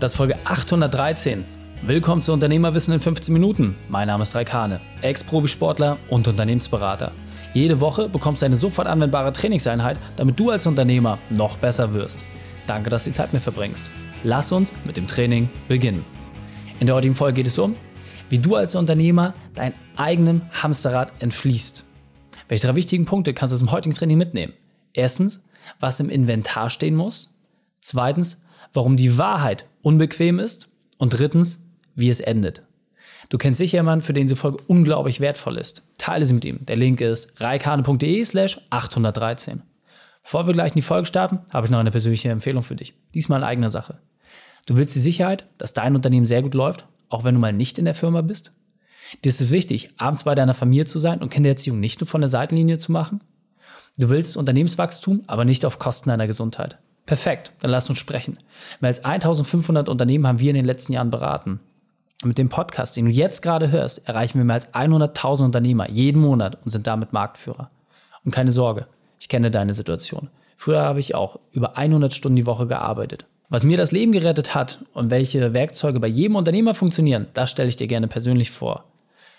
Das ist Folge 813. Willkommen zu Unternehmerwissen in 15 Minuten. Mein Name ist Raikane, Ex-Profisportler und Unternehmensberater. Jede Woche bekommst du eine sofort anwendbare Trainingseinheit, damit du als Unternehmer noch besser wirst. Danke, dass du die Zeit mit verbringst. Lass uns mit dem Training beginnen. In der heutigen Folge geht es um, wie du als Unternehmer dein eigenem Hamsterrad entfließt. Welche drei wichtigen Punkte kannst du aus dem heutigen Training mitnehmen? Erstens, was im Inventar stehen muss. Zweitens, warum die Wahrheit unbequem ist und drittens, wie es endet. Du kennst sicher jemanden, für den diese Folge unglaublich wertvoll ist. Teile sie mit ihm. Der Link ist reikane.de slash 813. Bevor wir gleich in die Folge starten, habe ich noch eine persönliche Empfehlung für dich. Diesmal in eigener Sache. Du willst die Sicherheit, dass dein Unternehmen sehr gut läuft, auch wenn du mal nicht in der Firma bist? Dir ist es wichtig, abends bei deiner Familie zu sein und Kindererziehung nicht nur von der Seitenlinie zu machen? Du willst Unternehmenswachstum, aber nicht auf Kosten deiner Gesundheit. Perfekt, dann lass uns sprechen. Mehr als 1500 Unternehmen haben wir in den letzten Jahren beraten. Mit dem Podcast, den du jetzt gerade hörst, erreichen wir mehr als 100.000 Unternehmer jeden Monat und sind damit Marktführer. Und keine Sorge, ich kenne deine Situation. Früher habe ich auch über 100 Stunden die Woche gearbeitet. Was mir das Leben gerettet hat und welche Werkzeuge bei jedem Unternehmer funktionieren, das stelle ich dir gerne persönlich vor.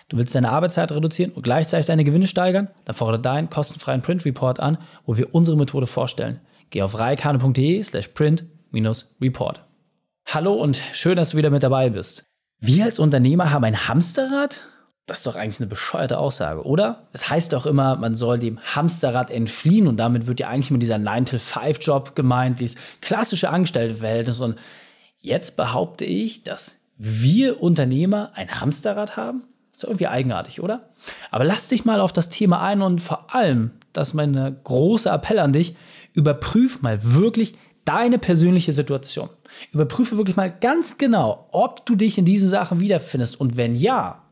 Du willst deine Arbeitszeit reduzieren und gleichzeitig deine Gewinne steigern? Dann fordere deinen kostenfreien Print Report an, wo wir unsere Methode vorstellen. Geh auf reikane.de slash print-report. Hallo und schön, dass du wieder mit dabei bist. Wir als Unternehmer haben ein Hamsterrad? Das ist doch eigentlich eine bescheuerte Aussage, oder? Es heißt doch immer, man soll dem Hamsterrad entfliehen und damit wird ja eigentlich immer dieser 9-to-5-Job gemeint, dieses klassische Angestellteverhältnis. Und jetzt behaupte ich, dass wir Unternehmer ein Hamsterrad haben? Ist doch irgendwie eigenartig, oder? Aber lass dich mal auf das Thema ein und vor allem, das ist mein großer Appell an dich, überprüf mal wirklich deine persönliche Situation. Überprüfe wirklich mal ganz genau, ob du dich in diesen Sachen wiederfindest. Und wenn ja,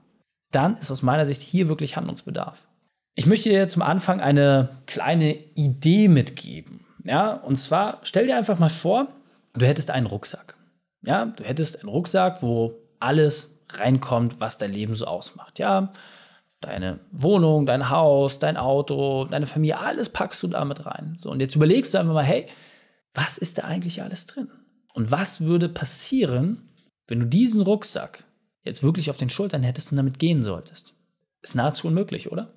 dann ist aus meiner Sicht hier wirklich Handlungsbedarf. Ich möchte dir zum Anfang eine kleine Idee mitgeben. Ja, und zwar stell dir einfach mal vor, du hättest einen Rucksack. Ja, du hättest einen Rucksack, wo alles reinkommt, was dein Leben so ausmacht. Ja, deine Wohnung, dein Haus, dein Auto, deine Familie, alles packst du damit rein. So, und jetzt überlegst du einfach mal, hey, was ist da eigentlich alles drin? Und was würde passieren, wenn du diesen Rucksack jetzt wirklich auf den Schultern hättest und damit gehen solltest? Ist nahezu unmöglich, oder?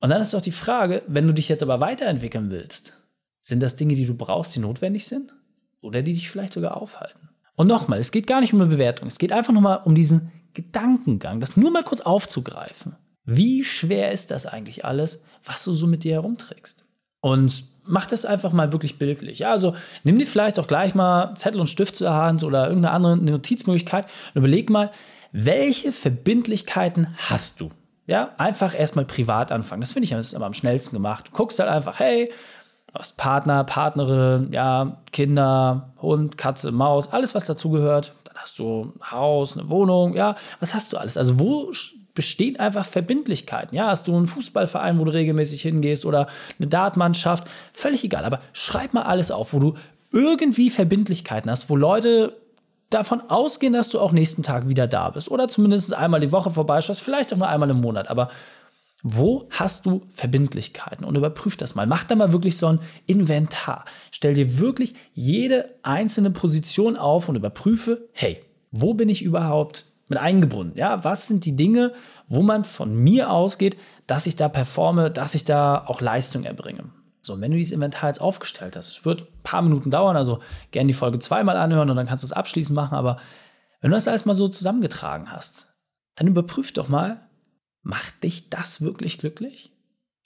Und dann ist doch die Frage, wenn du dich jetzt aber weiterentwickeln willst, sind das Dinge, die du brauchst, die notwendig sind? Oder die dich vielleicht sogar aufhalten? Und nochmal, es geht gar nicht um eine Bewertung, es geht einfach nochmal um diesen Gedankengang, das nur mal kurz aufzugreifen. Wie schwer ist das eigentlich alles, was du so mit dir herumträgst? Und mach das einfach mal wirklich bildlich. Ja, also nimm dir vielleicht auch gleich mal Zettel und Stift zur Hand oder irgendeine andere Notizmöglichkeit und überleg mal, welche Verbindlichkeiten hast du? Ja, einfach erstmal privat anfangen. Das finde ich das immer am schnellsten gemacht. Du guckst halt einfach, hey, du hast Partner, Partnerin, ja, Kinder, Hund, Katze, Maus, alles, was dazugehört. Dann hast du ein Haus, eine Wohnung, ja, was hast du alles? Also wo bestehen einfach Verbindlichkeiten. Ja, hast du einen Fußballverein, wo du regelmäßig hingehst oder eine Dartmannschaft, völlig egal. Aber schreib mal alles auf, wo du irgendwie Verbindlichkeiten hast, wo Leute davon ausgehen, dass du auch nächsten Tag wieder da bist oder zumindest einmal die Woche vorbeischaust, vielleicht auch nur einmal im Monat. Aber wo hast du Verbindlichkeiten? Und überprüf das mal. Mach da mal wirklich so ein Inventar. Stell dir wirklich jede einzelne Position auf und überprüfe, hey, wo bin ich überhaupt mit eingebunden. Ja, was sind die Dinge, wo man von mir ausgeht, dass ich da performe, dass ich da auch Leistung erbringe. So, wenn du dieses Inventar jetzt aufgestellt hast, wird ein paar Minuten dauern, also gerne die Folge zweimal anhören und dann kannst du es abschließend machen, aber wenn du das alles mal so zusammengetragen hast, dann überprüf doch mal, macht dich das wirklich glücklich?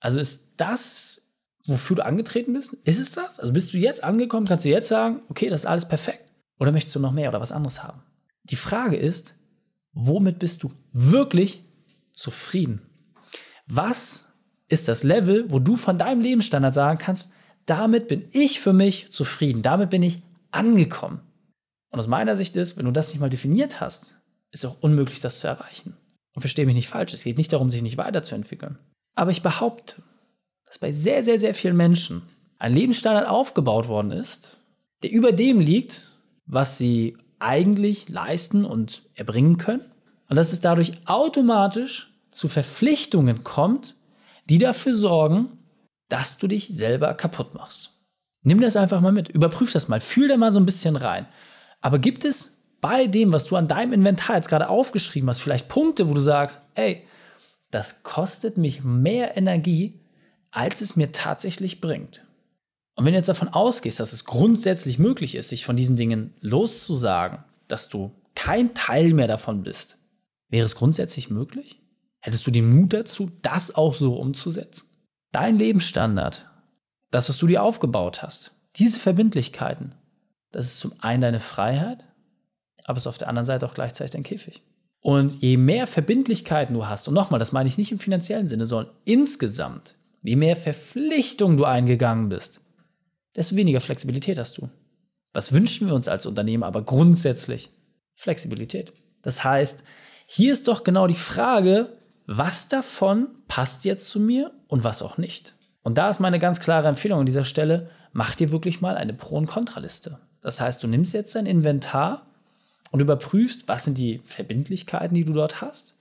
Also ist das, wofür du angetreten bist? Ist es das? Also bist du jetzt angekommen, kannst du jetzt sagen, okay, das ist alles perfekt? Oder möchtest du noch mehr oder was anderes haben? Die Frage ist, womit bist du wirklich zufrieden? Was ist das Level, wo du von deinem Lebensstandard sagen kannst, damit bin ich für mich zufrieden, damit bin ich angekommen. Und aus meiner Sicht ist, wenn du das nicht mal definiert hast, ist es auch unmöglich, das zu erreichen. Und verstehe mich nicht falsch, es geht nicht darum, sich nicht weiterzuentwickeln. Aber ich behaupte, dass bei sehr, sehr, sehr vielen Menschen ein Lebensstandard aufgebaut worden ist, der über dem liegt, was sie eigentlich leisten und erbringen können. Und dass es dadurch automatisch zu Verpflichtungen kommt, die dafür sorgen, dass du dich selber kaputt machst. Nimm das einfach mal mit, überprüf das mal, fühl da mal so ein bisschen rein. Aber gibt es bei dem, was du an deinem Inventar jetzt gerade aufgeschrieben hast, vielleicht Punkte, wo du sagst, ey, das kostet mich mehr Energie, als es mir tatsächlich bringt. Und wenn du jetzt davon ausgehst, dass es grundsätzlich möglich ist, sich von diesen Dingen loszusagen, dass du kein Teil mehr davon bist, wäre es grundsätzlich möglich? Hättest du den Mut dazu, das auch so umzusetzen? Dein Lebensstandard, das, was du dir aufgebaut hast, diese Verbindlichkeiten, das ist zum einen deine Freiheit, aber es ist auf der anderen Seite auch gleichzeitig dein Käfig. Und je mehr Verbindlichkeiten du hast, und nochmal, das meine ich nicht im finanziellen Sinne, sondern insgesamt, je mehr Verpflichtungen du eingegangen bist, desto weniger Flexibilität hast du. Was wünschen wir uns als Unternehmen aber grundsätzlich? Flexibilität. Das heißt, hier ist doch genau die Frage, was davon passt jetzt zu mir und was auch nicht. Und da ist meine ganz klare Empfehlung an dieser Stelle, mach dir wirklich mal eine Pro- und Kontraliste. Das heißt, du nimmst jetzt dein Inventar und überprüfst, was sind die Verbindlichkeiten, die du dort hast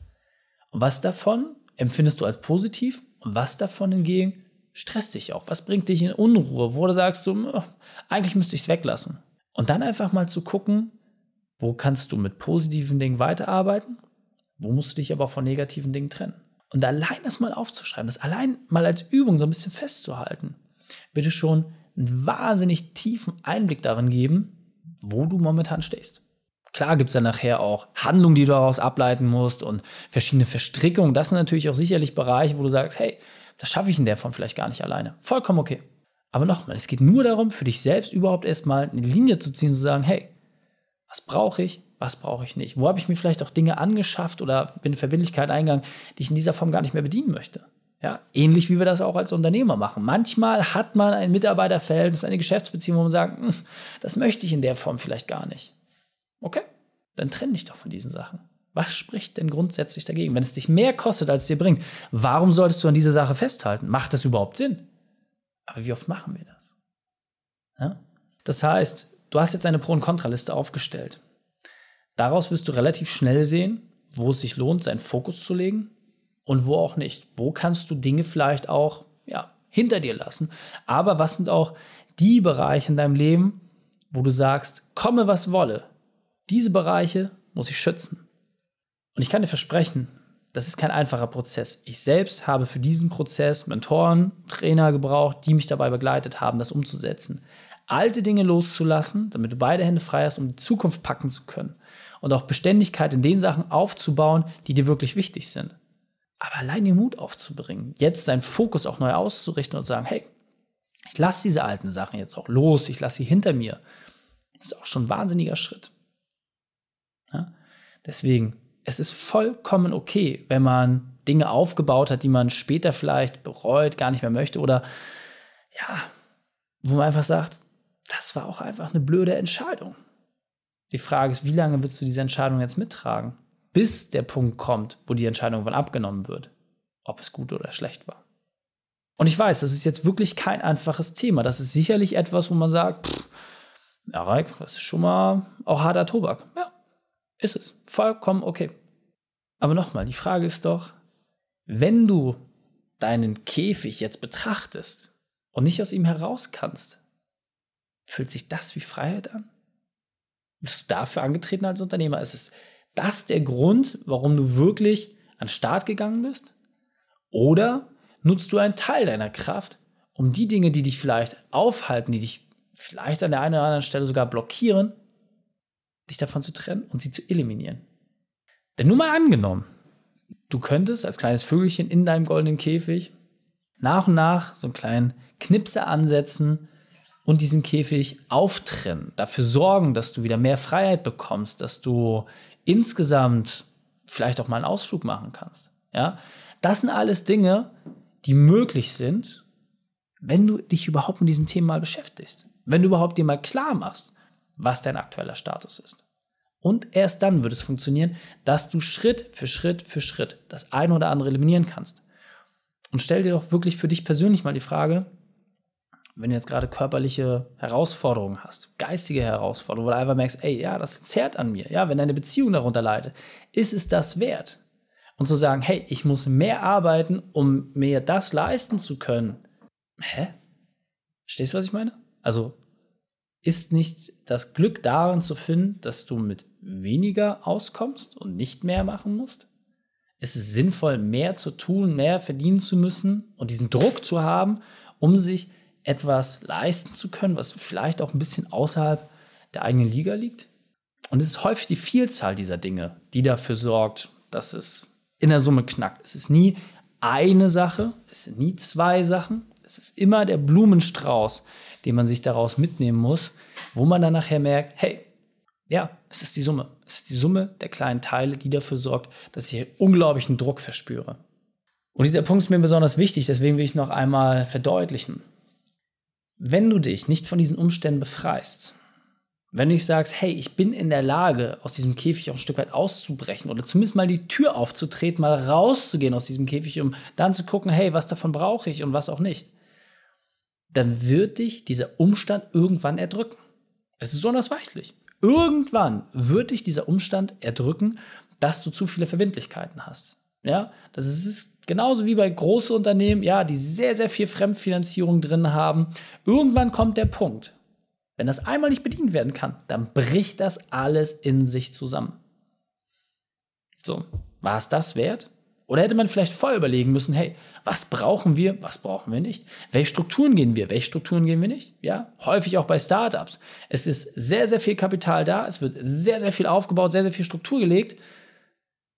und was davon empfindest du als positiv und was davon hingegen stresst dich auch. Was bringt dich in Unruhe, wo sagst, du, oh, eigentlich müsste ich es weglassen. Und dann einfach mal zu gucken, wo kannst du mit positiven Dingen weiterarbeiten, wo musst du dich aber von negativen Dingen trennen. Und allein das mal aufzuschreiben, das allein mal als Übung so ein bisschen festzuhalten, wird dir schon einen wahnsinnig tiefen Einblick darin geben, wo du momentan stehst. Klar gibt es ja nachher auch Handlungen, die du daraus ableiten musst und verschiedene Verstrickungen. Das sind natürlich auch sicherlich Bereiche, wo du sagst, hey, das schaffe ich in der Form vielleicht gar nicht alleine. Vollkommen okay. Aber nochmal, es geht nur darum, für dich selbst überhaupt erstmal eine Linie zu ziehen und zu sagen, hey, was brauche ich, was brauche ich nicht? Wo habe ich mir vielleicht auch Dinge angeschafft oder bin in Verbindlichkeit eingegangen, die ich in dieser Form gar nicht mehr bedienen möchte? Ja, ähnlich wie wir das auch als Unternehmer machen. Manchmal hat man ein Mitarbeiterverhältnis, eine Geschäftsbeziehung, wo man sagt, hm, das möchte ich in der Form vielleicht gar nicht. Okay, dann trenn dich doch von diesen Sachen. Was spricht denn grundsätzlich dagegen? Wenn es dich mehr kostet, als es dir bringt, warum solltest du an dieser Sache festhalten? Macht das überhaupt Sinn? Aber wie oft machen wir das? Ja? Das heißt, du hast jetzt eine Pro- und Kontraliste aufgestellt. Daraus wirst du relativ schnell sehen, wo es sich lohnt, seinen Fokus zu legen und wo auch nicht. Wo kannst du Dinge vielleicht auch ja, hinter dir lassen? Aber was sind auch die Bereiche in deinem Leben, wo du sagst, komme was wolle, diese Bereiche muss ich schützen. Und ich kann dir versprechen, das ist kein einfacher Prozess. Ich selbst habe für diesen Prozess Mentoren, Trainer gebraucht, die mich dabei begleitet haben, das umzusetzen. Alte Dinge loszulassen, damit du beide Hände frei hast, um die Zukunft packen zu können. Und auch Beständigkeit in den Sachen aufzubauen, die dir wirklich wichtig sind. Aber allein den Mut aufzubringen, jetzt deinen Fokus auch neu auszurichten und sagen, hey, ich lasse diese alten Sachen jetzt auch los, ich lasse sie hinter mir. Das ist auch schon ein wahnsinniger Schritt. Ja? Deswegen, es ist vollkommen okay, wenn man Dinge aufgebaut hat, die man später vielleicht bereut, gar nicht mehr möchte oder ja, wo man einfach sagt, das war auch einfach eine blöde Entscheidung. Die Frage ist, wie lange willst du diese Entscheidung jetzt mittragen, bis der Punkt kommt, wo die Entscheidung von abgenommen wird, ob es gut oder schlecht war. Und ich weiß, das ist jetzt wirklich kein einfaches Thema. Das ist sicherlich etwas, wo man sagt, pff, ja, Reik, das ist schon mal auch harter Tobak. Ja, ist es. Vollkommen okay. Aber nochmal, die Frage ist doch, wenn du deinen Käfig jetzt betrachtest und nicht aus ihm heraus kannst, fühlt sich das wie Freiheit an? Bist du dafür angetreten als Unternehmer? Ist es das der Grund, warum du wirklich an den Start gegangen bist? Oder nutzt du einen Teil deiner Kraft, um die Dinge, die dich vielleicht aufhalten, die dich vielleicht an der einen oder anderen Stelle sogar blockieren, dich davon zu trennen und sie zu eliminieren. Denn nur mal angenommen, du könntest als kleines Vögelchen in deinem goldenen Käfig nach und nach so einen kleinen Knipse ansetzen und diesen Käfig auftrennen, dafür sorgen, dass du wieder mehr Freiheit bekommst, dass du insgesamt vielleicht auch mal einen Ausflug machen kannst. Ja, das sind alles Dinge, die möglich sind, wenn du dich überhaupt mit diesen Themen mal beschäftigst. Wenn du überhaupt dir mal klar machst, was dein aktueller Status ist. Und erst dann wird es funktionieren, dass du Schritt für Schritt für Schritt das eine oder andere eliminieren kannst. Und stell dir doch wirklich für dich persönlich mal die Frage, wenn du jetzt gerade körperliche Herausforderungen hast, geistige Herausforderungen, wo du einfach merkst, ey, ja, das zerrt an mir, ja, wenn deine Beziehung darunter leidet, ist es das wert? Und zu sagen, hey, ich muss mehr arbeiten, um mir das leisten zu können. Hä? Verstehst du, was ich meine? Also, ist nicht das Glück darin zu finden, dass du mit weniger auskommst und nicht mehr machen musst? Ist es sinnvoll, mehr zu tun, mehr verdienen zu müssen und diesen Druck zu haben, um sich etwas leisten zu können, was vielleicht auch ein bisschen außerhalb der eigenen Liga liegt? Und es ist häufig die Vielzahl dieser Dinge, die dafür sorgt, dass es in der Summe knackt. Es ist nie eine Sache, es sind nie zwei Sachen, es ist immer der Blumenstrauß, den man sich daraus mitnehmen muss, wo man dann nachher merkt, hey, ja, es ist die Summe. Es ist die Summe der kleinen Teile, die dafür sorgt, dass ich unglaublichen Druck verspüre. Und dieser Punkt ist mir besonders wichtig, deswegen will ich noch einmal verdeutlichen. Wenn du dich nicht von diesen Umständen befreist, wenn du nicht sagst, hey, ich bin in der Lage, aus diesem Käfig auch ein Stück weit auszubrechen oder zumindest mal die Tür aufzutreten, mal rauszugehen aus diesem Käfig, um dann zu gucken, hey, was davon brauche ich und was auch nicht, dann wird dich dieser Umstand irgendwann erdrücken. Es ist unausweichlich. Irgendwann wird dich dieser Umstand erdrücken, dass du zu viele Verbindlichkeiten hast. Ja, das ist genauso wie bei großen Unternehmen, ja, die sehr, sehr viel Fremdfinanzierung drin haben. Irgendwann kommt der Punkt, wenn das einmal nicht bedient werden kann, dann bricht das alles in sich zusammen. So, war es das wert? Oder hätte man vielleicht vorher überlegen müssen, hey, was brauchen wir, was brauchen wir nicht? Welche Strukturen gehen wir, welche Strukturen gehen wir nicht? Ja, häufig auch bei Startups. Es ist sehr, sehr viel Kapital da, es wird sehr, sehr viel aufgebaut, sehr, sehr viel Struktur gelegt.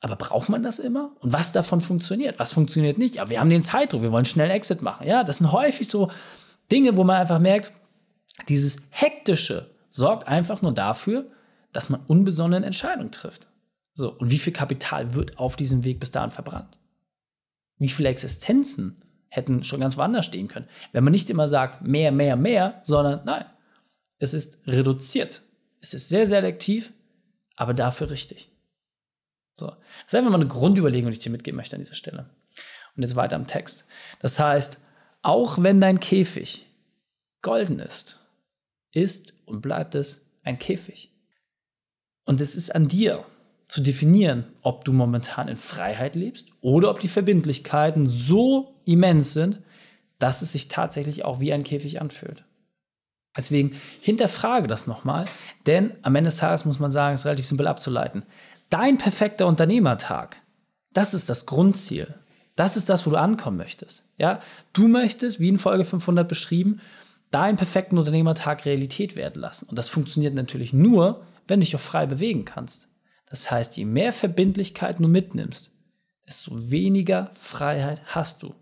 Aber braucht man das immer? Und was davon funktioniert? Was funktioniert nicht? Ja, wir haben den Zeitdruck, wir wollen schnell Exit machen. Ja, das sind häufig so Dinge, wo man einfach merkt, dieses Hektische sorgt einfach nur dafür, dass man unbesonnene Entscheidungen trifft. So, und wie viel Kapital wird auf diesem Weg bis dahin verbrannt? Wie viele Existenzen hätten schon ganz woanders stehen können? Wenn man nicht immer sagt, mehr, mehr, mehr, sondern nein, es ist reduziert. Es ist sehr selektiv, aber dafür richtig. So, das ist einfach mal eine Grundüberlegung, die ich dir mitgeben möchte an dieser Stelle. Und jetzt weiter am Text. Das heißt, auch wenn dein Käfig golden ist, ist und bleibt es ein Käfig. Und es ist an dir, zu definieren, ob du momentan in Freiheit lebst oder ob die Verbindlichkeiten so immens sind, dass es sich tatsächlich auch wie ein Käfig anfühlt. Deswegen hinterfrage das nochmal, denn am Ende des Tages muss man sagen, es ist relativ simpel abzuleiten. Dein perfekter Unternehmertag, das ist das Grundziel. Das ist das, wo du ankommen möchtest. Ja, du möchtest, wie in Folge 500 beschrieben, deinen perfekten Unternehmertag Realität werden lassen. Und das funktioniert natürlich nur, wenn du dich auch frei bewegen kannst. Das heißt, je mehr Verbindlichkeiten du mitnimmst, desto weniger Freiheit hast du.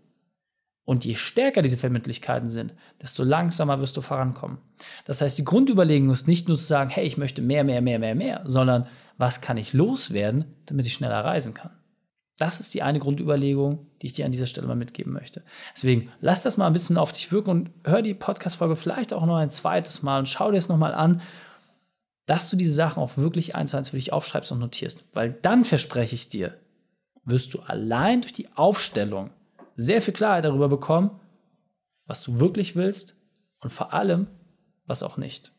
Und je stärker diese Verbindlichkeiten sind, desto langsamer wirst du vorankommen. Das heißt, die Grundüberlegung ist nicht nur zu sagen, hey, ich möchte mehr, mehr, mehr, mehr, mehr, sondern was kann ich loswerden, damit ich schneller reisen kann. Das ist die eine Grundüberlegung, die ich dir an dieser Stelle mal mitgeben möchte. Deswegen lass das mal ein bisschen auf dich wirken und hör die Podcast-Folge vielleicht auch noch ein zweites Mal und schau dir es nochmal an dass du diese Sachen auch wirklich eins zu eins für dich aufschreibst und notierst. Weil dann verspreche ich dir, wirst du allein durch die Aufstellung sehr viel Klarheit darüber bekommen, was du wirklich willst und vor allem, was auch nicht.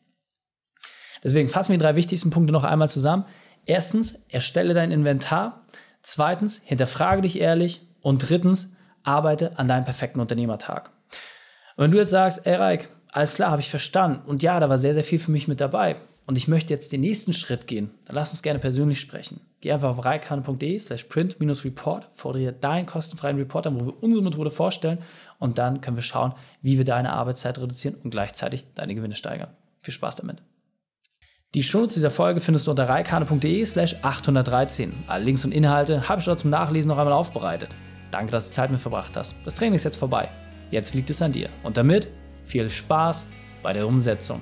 Deswegen fassen wir die drei wichtigsten Punkte noch einmal zusammen. Erstens, erstelle dein Inventar. Zweitens, hinterfrage dich ehrlich. Und drittens, arbeite an deinem perfekten Unternehmertag. Und wenn du jetzt sagst, ey Reik, alles klar, habe ich verstanden. Und ja, da war sehr, sehr viel für mich mit dabei und ich möchte jetzt den nächsten Schritt gehen, dann lass uns gerne persönlich sprechen. Geh einfach auf reikane.de slash print-report, fordere deinen kostenfreien Report an, wo wir unsere Methode vorstellen und dann können wir schauen, wie wir deine Arbeitszeit reduzieren und gleichzeitig deine Gewinne steigern. Viel Spaß damit. Die Shownotes dieser Folge findest du unter reikane.de slash 813. Alle Links und Inhalte habe ich dort zum Nachlesen noch einmal aufbereitet. Danke, dass du Zeit mit verbracht hast. Das Training ist jetzt vorbei. Jetzt liegt es an dir. Und damit viel Spaß bei der Umsetzung.